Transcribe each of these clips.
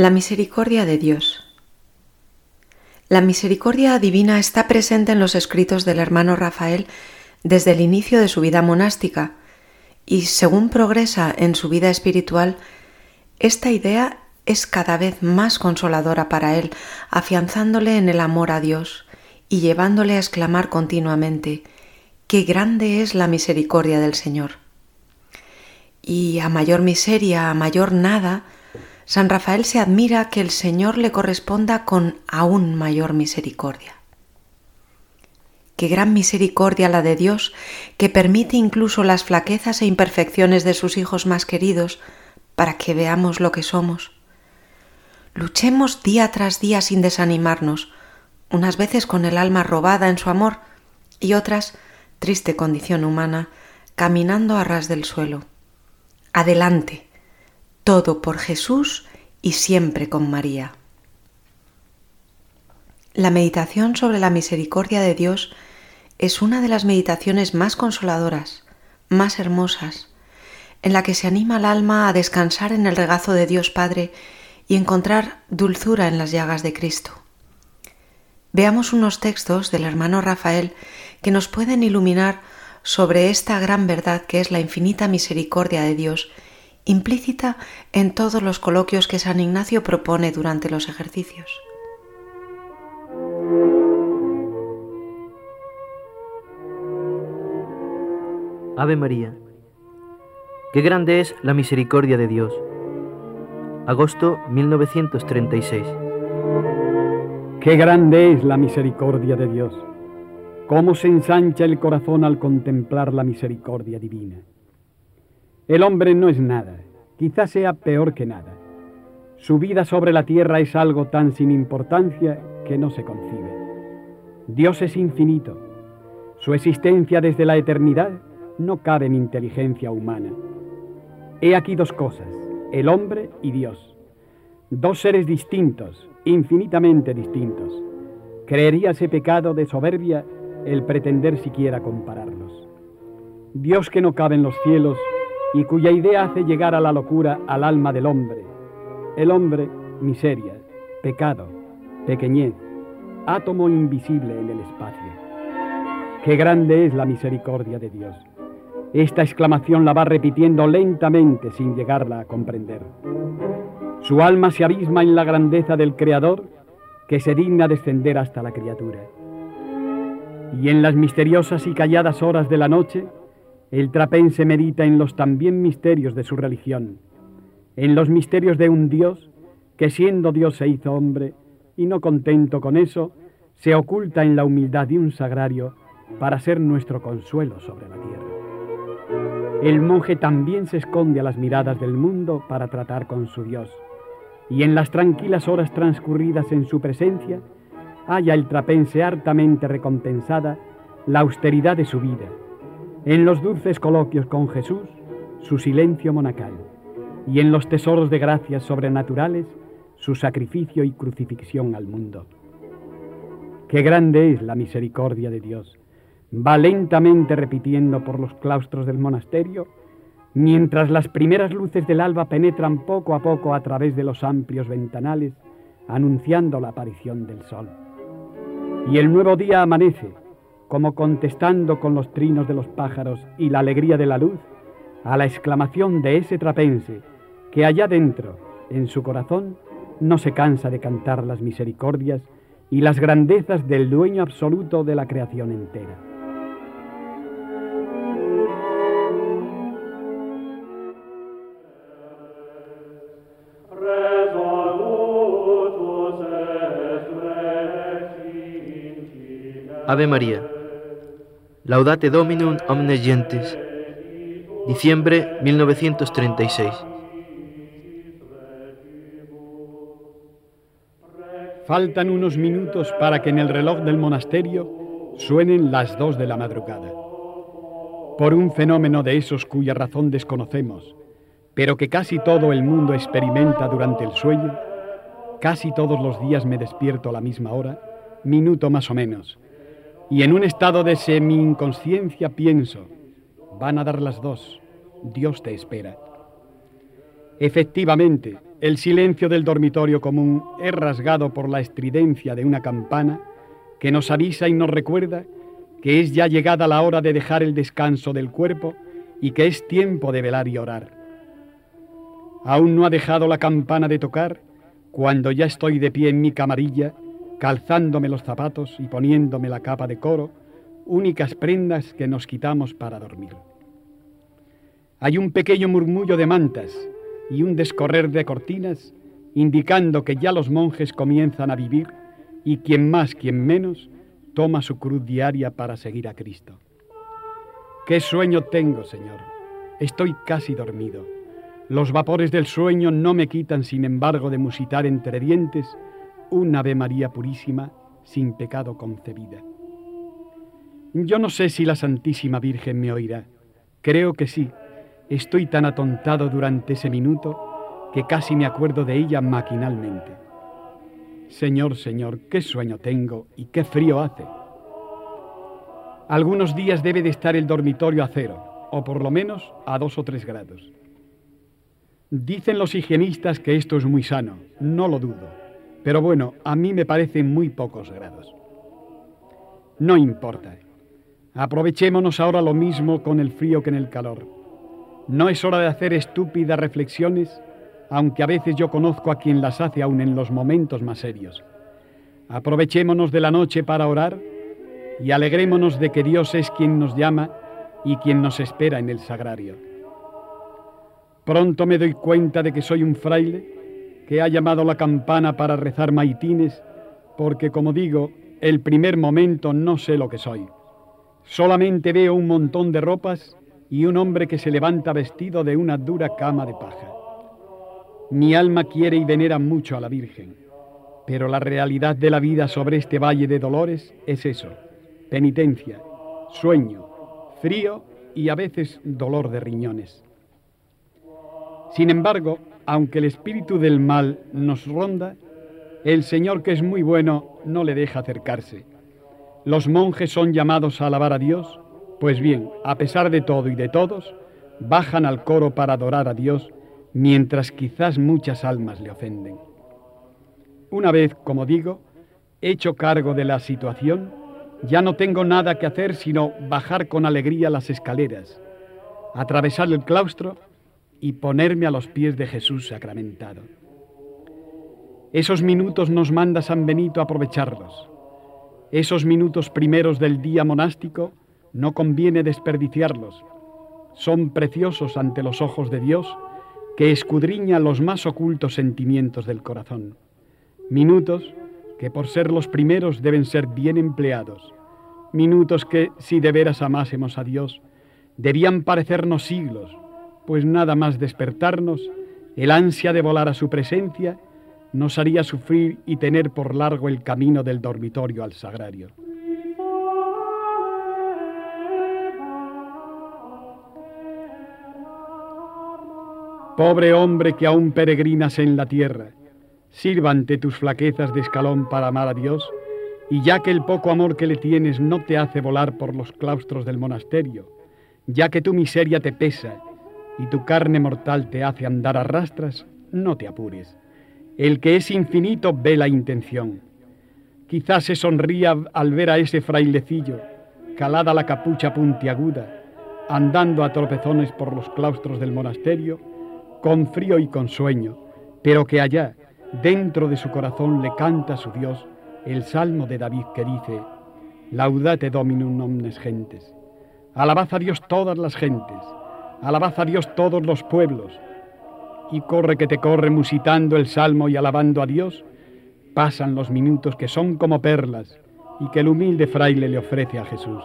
La misericordia de Dios. La misericordia divina está presente en los escritos del hermano Rafael desde el inicio de su vida monástica y según progresa en su vida espiritual, esta idea es cada vez más consoladora para él, afianzándole en el amor a Dios y llevándole a exclamar continuamente, qué grande es la misericordia del Señor. Y a mayor miseria, a mayor nada, San Rafael se admira que el Señor le corresponda con aún mayor misericordia. Qué gran misericordia la de Dios, que permite incluso las flaquezas e imperfecciones de sus hijos más queridos para que veamos lo que somos. Luchemos día tras día sin desanimarnos, unas veces con el alma robada en su amor y otras, triste condición humana, caminando a ras del suelo. Adelante, todo por Jesús y siempre con María. La meditación sobre la misericordia de Dios es una de las meditaciones más consoladoras, más hermosas, en la que se anima al alma a descansar en el regazo de Dios Padre y encontrar dulzura en las llagas de Cristo. Veamos unos textos del hermano Rafael que nos pueden iluminar sobre esta gran verdad que es la infinita misericordia de Dios implícita en todos los coloquios que San Ignacio propone durante los ejercicios. Ave María. Qué grande es la misericordia de Dios. Agosto 1936. Qué grande es la misericordia de Dios. Cómo se ensancha el corazón al contemplar la misericordia divina. El hombre no es nada, quizás sea peor que nada. Su vida sobre la tierra es algo tan sin importancia que no se concibe. Dios es infinito. Su existencia desde la eternidad no cabe en inteligencia humana. He aquí dos cosas, el hombre y Dios. Dos seres distintos, infinitamente distintos. Creeríase pecado de soberbia el pretender siquiera compararlos. Dios que no cabe en los cielos y cuya idea hace llegar a la locura al alma del hombre. El hombre, miseria, pecado, pequeñez, átomo invisible en el espacio. Qué grande es la misericordia de Dios. Esta exclamación la va repitiendo lentamente sin llegarla a comprender. Su alma se abisma en la grandeza del Creador que se digna descender hasta la criatura. Y en las misteriosas y calladas horas de la noche, el trapense medita en los también misterios de su religión, en los misterios de un Dios que siendo Dios se hizo hombre y no contento con eso, se oculta en la humildad de un sagrario para ser nuestro consuelo sobre la tierra. El monje también se esconde a las miradas del mundo para tratar con su Dios, y en las tranquilas horas transcurridas en su presencia, halla el trapense hartamente recompensada la austeridad de su vida en los dulces coloquios con Jesús, su silencio monacal, y en los tesoros de gracias sobrenaturales, su sacrificio y crucifixión al mundo. Qué grande es la misericordia de Dios. Va lentamente repitiendo por los claustros del monasterio, mientras las primeras luces del alba penetran poco a poco a través de los amplios ventanales, anunciando la aparición del sol. Y el nuevo día amanece, como contestando con los trinos de los pájaros y la alegría de la luz a la exclamación de ese trapense que allá dentro, en su corazón, no se cansa de cantar las misericordias y las grandezas del dueño absoluto de la creación entera. Ave María. Laudate Dominum omnes gentes. Diciembre 1936. Faltan unos minutos para que en el reloj del monasterio suenen las dos de la madrugada. Por un fenómeno de esos cuya razón desconocemos, pero que casi todo el mundo experimenta durante el sueño, casi todos los días me despierto a la misma hora, minuto más o menos, y en un estado de semi-inconsciencia pienso, van a dar las dos, Dios te espera. Efectivamente, el silencio del dormitorio común es rasgado por la estridencia de una campana que nos avisa y nos recuerda que es ya llegada la hora de dejar el descanso del cuerpo y que es tiempo de velar y orar. Aún no ha dejado la campana de tocar cuando ya estoy de pie en mi camarilla, calzándome los zapatos y poniéndome la capa de coro, únicas prendas que nos quitamos para dormir. Hay un pequeño murmullo de mantas y un descorrer de cortinas indicando que ya los monjes comienzan a vivir y quien más, quien menos, toma su cruz diaria para seguir a Cristo. Qué sueño tengo, Señor. Estoy casi dormido. Los vapores del sueño no me quitan, sin embargo, de musitar entre dientes un Ave María purísima, sin pecado concebida. Yo no sé si la Santísima Virgen me oirá. Creo que sí. Estoy tan atontado durante ese minuto que casi me acuerdo de ella maquinalmente. Señor, Señor, qué sueño tengo y qué frío hace. Algunos días debe de estar el dormitorio a cero, o por lo menos a dos o tres grados. Dicen los higienistas que esto es muy sano, no lo dudo, pero bueno, a mí me parecen muy pocos grados. No importa. Aprovechémonos ahora lo mismo con el frío que en el calor. No es hora de hacer estúpidas reflexiones, aunque a veces yo conozco a quien las hace aún en los momentos más serios. Aprovechémonos de la noche para orar y alegrémonos de que Dios es quien nos llama y quien nos espera en el sagrario. Pronto me doy cuenta de que soy un fraile que ha llamado la campana para rezar maitines, porque como digo, el primer momento no sé lo que soy. Solamente veo un montón de ropas y un hombre que se levanta vestido de una dura cama de paja. Mi alma quiere y venera mucho a la Virgen, pero la realidad de la vida sobre este valle de dolores es eso, penitencia, sueño, frío y a veces dolor de riñones. Sin embargo, aunque el espíritu del mal nos ronda, el Señor que es muy bueno no le deja acercarse. Los monjes son llamados a alabar a Dios, pues bien, a pesar de todo y de todos, bajan al coro para adorar a Dios, mientras quizás muchas almas le ofenden. Una vez, como digo, hecho cargo de la situación, ya no tengo nada que hacer sino bajar con alegría las escaleras, atravesar el claustro y ponerme a los pies de Jesús sacramentado. Esos minutos nos manda San Benito aprovecharlos. Esos minutos primeros del día monástico no conviene desperdiciarlos. Son preciosos ante los ojos de Dios que escudriña los más ocultos sentimientos del corazón. Minutos que por ser los primeros deben ser bien empleados. Minutos que, si de veras amásemos a Dios, debían parecernos siglos, pues nada más despertarnos, el ansia de volar a su presencia nos haría sufrir y tener por largo el camino del dormitorio al sagrario. Pobre hombre que aún peregrinas en la tierra, sirva ante tus flaquezas de escalón para amar a Dios, y ya que el poco amor que le tienes no te hace volar por los claustros del monasterio, ya que tu miseria te pesa y tu carne mortal te hace andar a rastras, no te apures. El que es infinito ve la intención. Quizás se sonría al ver a ese frailecillo, calada la capucha puntiaguda, andando a tropezones por los claustros del monasterio, con frío y con sueño, pero que allá, dentro de su corazón, le canta a su Dios el salmo de David que dice, Laudate Dominum omnes gentes. Alabad a Dios todas las gentes Alabad a Dios todos los pueblos. Y corre que te corre musitando el salmo y alabando a Dios. Pasan los minutos que son como perlas y que el humilde fraile le ofrece a Jesús.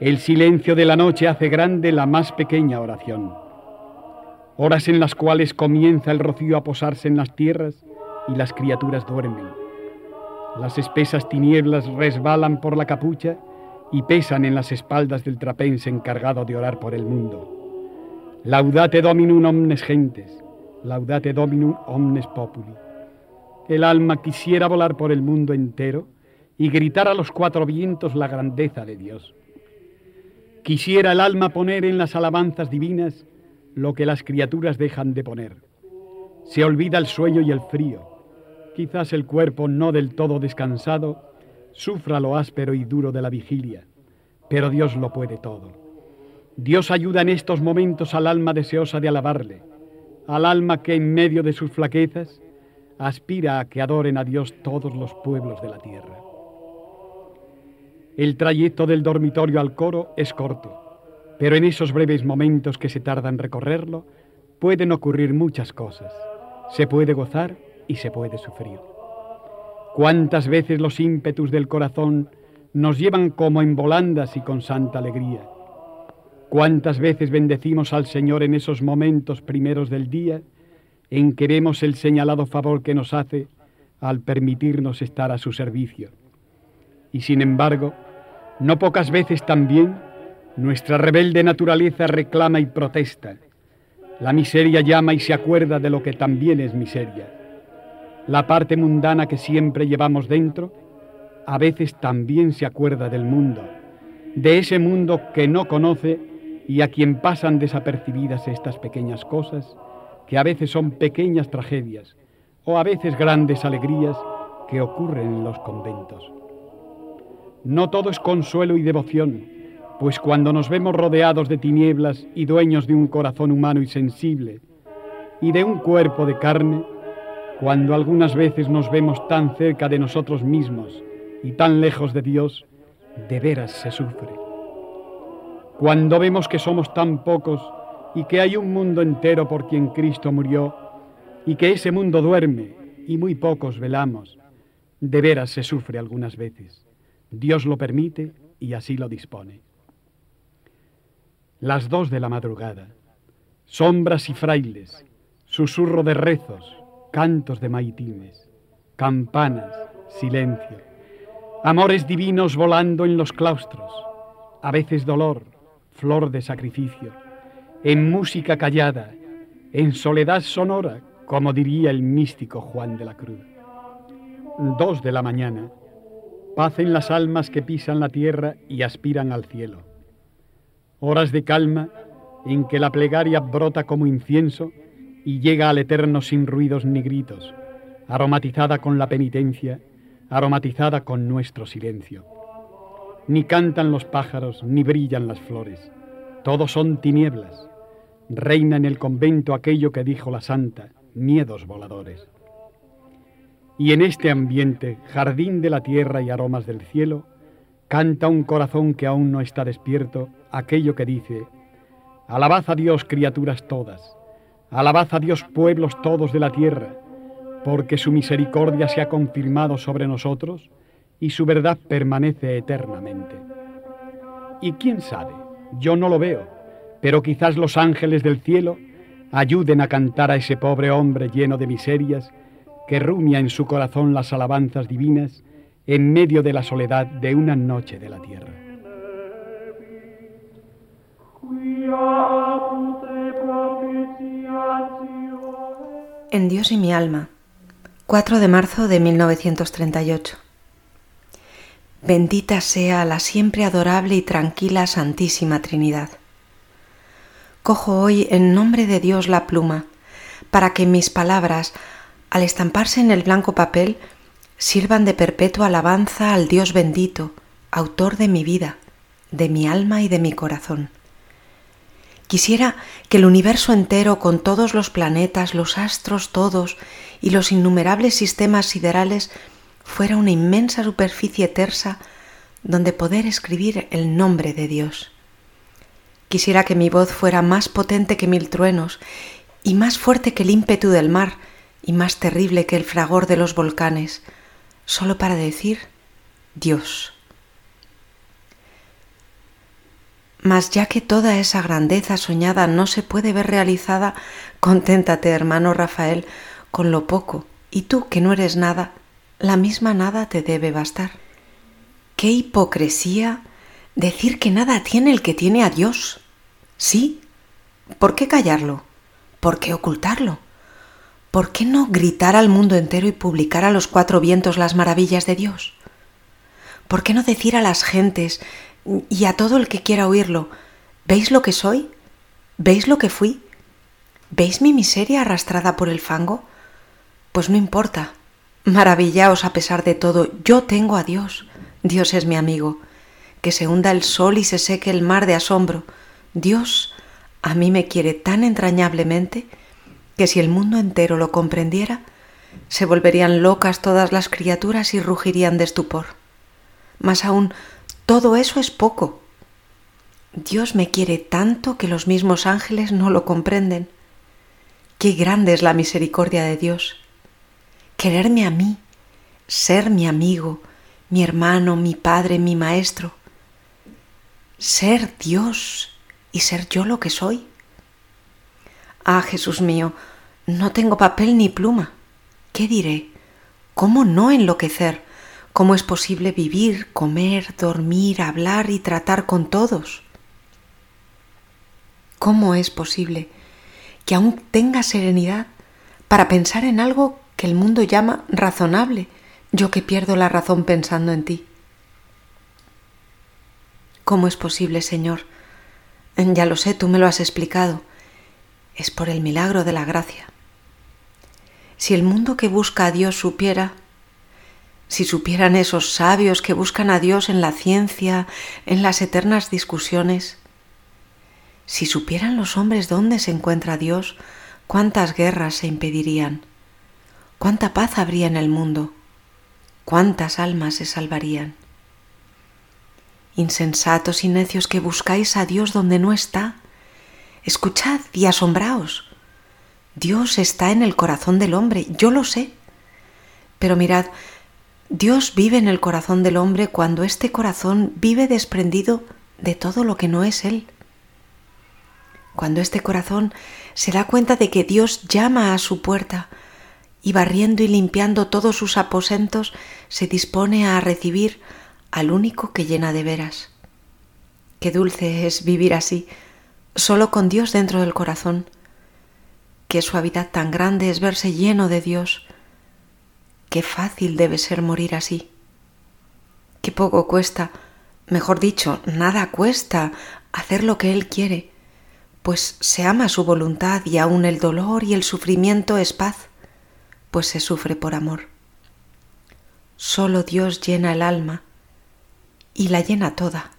El silencio de la noche hace grande la más pequeña oración. Horas en las cuales comienza el rocío a posarse en las tierras y las criaturas duermen. Las espesas tinieblas resbalan por la capucha y pesan en las espaldas del trapense encargado de orar por el mundo. Laudate Dominum omnes gentes, laudate Dominum omnes populi. El alma quisiera volar por el mundo entero y gritar a los cuatro vientos la grandeza de Dios. Quisiera el alma poner en las alabanzas divinas lo que las criaturas dejan de poner. Se olvida el sueño y el frío. Quizás el cuerpo no del todo descansado sufra lo áspero y duro de la vigilia, pero Dios lo puede todo. Dios ayuda en estos momentos al alma deseosa de alabarle, al alma que en medio de sus flaquezas aspira a que adoren a Dios todos los pueblos de la tierra. El trayecto del dormitorio al coro es corto, pero en esos breves momentos que se tardan en recorrerlo pueden ocurrir muchas cosas. Se puede gozar y se puede sufrir. Cuántas veces los ímpetus del corazón nos llevan como en volandas y con santa alegría. Cuántas veces bendecimos al Señor en esos momentos primeros del día en que vemos el señalado favor que nos hace al permitirnos estar a su servicio. Y sin embargo, no pocas veces también nuestra rebelde naturaleza reclama y protesta. La miseria llama y se acuerda de lo que también es miseria la parte mundana que siempre llevamos dentro, a veces también se acuerda del mundo, de ese mundo que no conoce y a quien pasan desapercibidas estas pequeñas cosas, que a veces son pequeñas tragedias o a veces grandes alegrías que ocurren en los conventos. No todo es consuelo y devoción, pues cuando nos vemos rodeados de tinieblas y dueños de un corazón humano y sensible y de un cuerpo de carne, cuando algunas veces nos vemos tan cerca de nosotros mismos y tan lejos de Dios, de veras se sufre. Cuando vemos que somos tan pocos y que hay un mundo entero por quien Cristo murió y que ese mundo duerme y muy pocos velamos, de veras se sufre algunas veces. Dios lo permite y así lo dispone. Las dos de la madrugada, sombras y frailes, susurro de rezos, cantos de maitines, campanas, silencio, amores divinos volando en los claustros, a veces dolor, flor de sacrificio, en música callada, en soledad sonora, como diría el místico Juan de la Cruz. Dos de la mañana, paz en las almas que pisan la tierra y aspiran al cielo. Horas de calma en que la plegaria brota como incienso y llega al eterno sin ruidos ni gritos, aromatizada con la penitencia, aromatizada con nuestro silencio. Ni cantan los pájaros, ni brillan las flores, todos son tinieblas. Reina en el convento aquello que dijo la santa, miedos voladores. Y en este ambiente, jardín de la tierra y aromas del cielo, canta un corazón que aún no está despierto aquello que dice, Alabad a Dios criaturas todas, Alabad a Dios pueblos todos de la tierra, porque su misericordia se ha confirmado sobre nosotros y su verdad permanece eternamente. Y quién sabe, yo no lo veo, pero quizás los ángeles del cielo ayuden a cantar a ese pobre hombre lleno de miserias que rumia en su corazón las alabanzas divinas en medio de la soledad de una noche de la tierra. En Dios y mi alma, 4 de marzo de 1938. Bendita sea la siempre adorable y tranquila Santísima Trinidad. Cojo hoy en nombre de Dios la pluma, para que mis palabras, al estamparse en el blanco papel, sirvan de perpetua alabanza al Dios bendito, autor de mi vida, de mi alma y de mi corazón. Quisiera que el universo entero, con todos los planetas, los astros todos y los innumerables sistemas siderales, fuera una inmensa superficie tersa donde poder escribir el nombre de Dios. Quisiera que mi voz fuera más potente que mil truenos, y más fuerte que el ímpetu del mar, y más terrible que el fragor de los volcanes, solo para decir Dios. Mas ya que toda esa grandeza soñada no se puede ver realizada, conténtate, hermano Rafael, con lo poco, y tú que no eres nada, la misma nada te debe bastar. ¡Qué hipocresía decir que nada tiene el que tiene a Dios! Sí, ¿por qué callarlo? ¿Por qué ocultarlo? ¿Por qué no gritar al mundo entero y publicar a los cuatro vientos las maravillas de Dios? ¿Por qué no decir a las gentes y a todo el que quiera oírlo, ¿veis lo que soy? ¿Veis lo que fui? ¿Veis mi miseria arrastrada por el fango? Pues no importa. Maravillaos a pesar de todo. Yo tengo a Dios. Dios es mi amigo. Que se hunda el sol y se seque el mar de asombro. Dios a mí me quiere tan entrañablemente que si el mundo entero lo comprendiera, se volverían locas todas las criaturas y rugirían de estupor. Mas aún todo eso es poco. Dios me quiere tanto que los mismos ángeles no lo comprenden. Qué grande es la misericordia de Dios. Quererme a mí, ser mi amigo, mi hermano, mi padre, mi maestro. Ser Dios y ser yo lo que soy. Ah, Jesús mío, no tengo papel ni pluma. ¿Qué diré? ¿Cómo no enloquecer? ¿Cómo es posible vivir, comer, dormir, hablar y tratar con todos? ¿Cómo es posible que aún tenga serenidad para pensar en algo que el mundo llama razonable, yo que pierdo la razón pensando en ti? ¿Cómo es posible, Señor? Ya lo sé, tú me lo has explicado. Es por el milagro de la gracia. Si el mundo que busca a Dios supiera, si supieran esos sabios que buscan a Dios en la ciencia, en las eternas discusiones, si supieran los hombres dónde se encuentra Dios, cuántas guerras se impedirían, cuánta paz habría en el mundo, cuántas almas se salvarían. Insensatos y necios que buscáis a Dios donde no está, escuchad y asombraos. Dios está en el corazón del hombre, yo lo sé. Pero mirad, Dios vive en el corazón del hombre cuando este corazón vive desprendido de todo lo que no es Él. Cuando este corazón se da cuenta de que Dios llama a su puerta y barriendo y limpiando todos sus aposentos se dispone a recibir al único que llena de veras. Qué dulce es vivir así, solo con Dios dentro del corazón. Qué suavidad tan grande es verse lleno de Dios. Qué fácil debe ser morir así. Qué poco cuesta, mejor dicho, nada cuesta hacer lo que Él quiere, pues se ama su voluntad y aun el dolor y el sufrimiento es paz, pues se sufre por amor. Solo Dios llena el alma y la llena toda.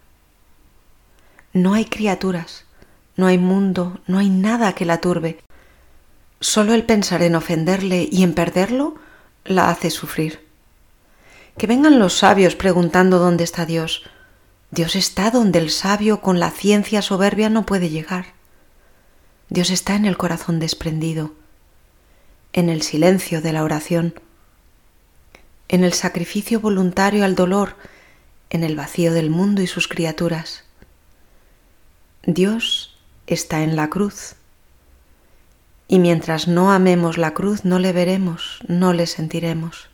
No hay criaturas, no hay mundo, no hay nada que la turbe. Solo el pensar en ofenderle y en perderlo la hace sufrir. Que vengan los sabios preguntando dónde está Dios. Dios está donde el sabio con la ciencia soberbia no puede llegar. Dios está en el corazón desprendido, en el silencio de la oración, en el sacrificio voluntario al dolor en el vacío del mundo y sus criaturas. Dios está en la cruz. Y mientras no amemos la cruz no le veremos, no le sentiremos.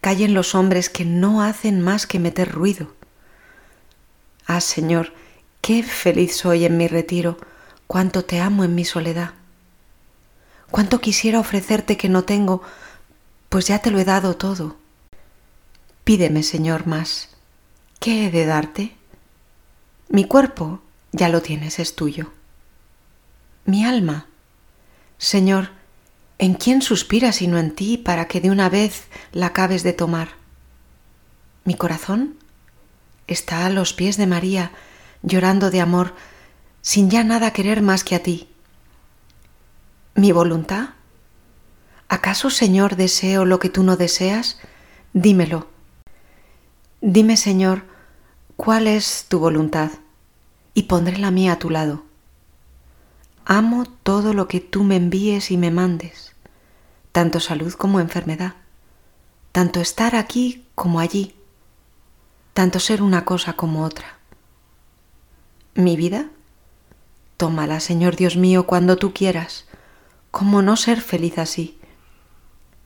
Callen los hombres que no hacen más que meter ruido. Ah, Señor, qué feliz soy en mi retiro, cuánto te amo en mi soledad. Cuánto quisiera ofrecerte que no tengo, pues ya te lo he dado todo. Pídeme, Señor, más. ¿Qué he de darte? Mi cuerpo ya lo tienes, es tuyo. Mi alma. Señor, ¿en quién suspira sino en ti para que de una vez la acabes de tomar? Mi corazón está a los pies de María, llorando de amor, sin ya nada querer más que a ti. Mi voluntad. ¿Acaso, Señor, deseo lo que tú no deseas? Dímelo Dime, Señor, cuál es tu voluntad, y pondré la mía a tu lado. Amo todo lo que tú me envíes y me mandes, tanto salud como enfermedad, tanto estar aquí como allí, tanto ser una cosa como otra. Mi vida, tómala, Señor Dios mío, cuando tú quieras. ¿Cómo no ser feliz así?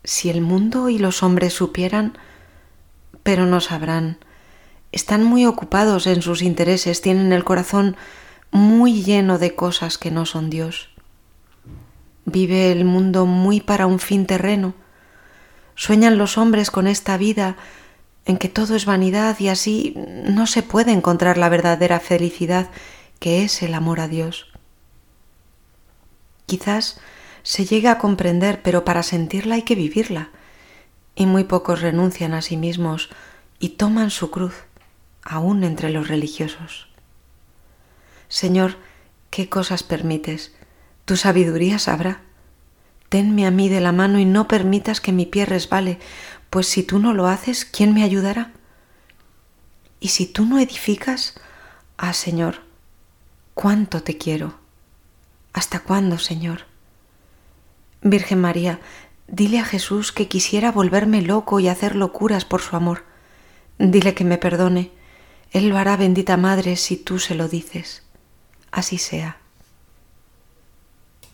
Si el mundo y los hombres supieran pero no sabrán. Están muy ocupados en sus intereses, tienen el corazón muy lleno de cosas que no son Dios. Vive el mundo muy para un fin terreno. Sueñan los hombres con esta vida en que todo es vanidad y así no se puede encontrar la verdadera felicidad que es el amor a Dios. Quizás se llegue a comprender, pero para sentirla hay que vivirla, y muy pocos renuncian a sí mismos y toman su cruz, aún entre los religiosos. Señor, ¿qué cosas permites? Tu sabiduría sabrá. Tenme a mí de la mano y no permitas que mi pie resbale, pues si tú no lo haces, ¿quién me ayudará? Y si tú no edificas, ah Señor, cuánto te quiero. ¿Hasta cuándo, Señor? Virgen María, dile a Jesús que quisiera volverme loco y hacer locuras por su amor. Dile que me perdone. Él lo hará, bendita Madre, si tú se lo dices. Así sea.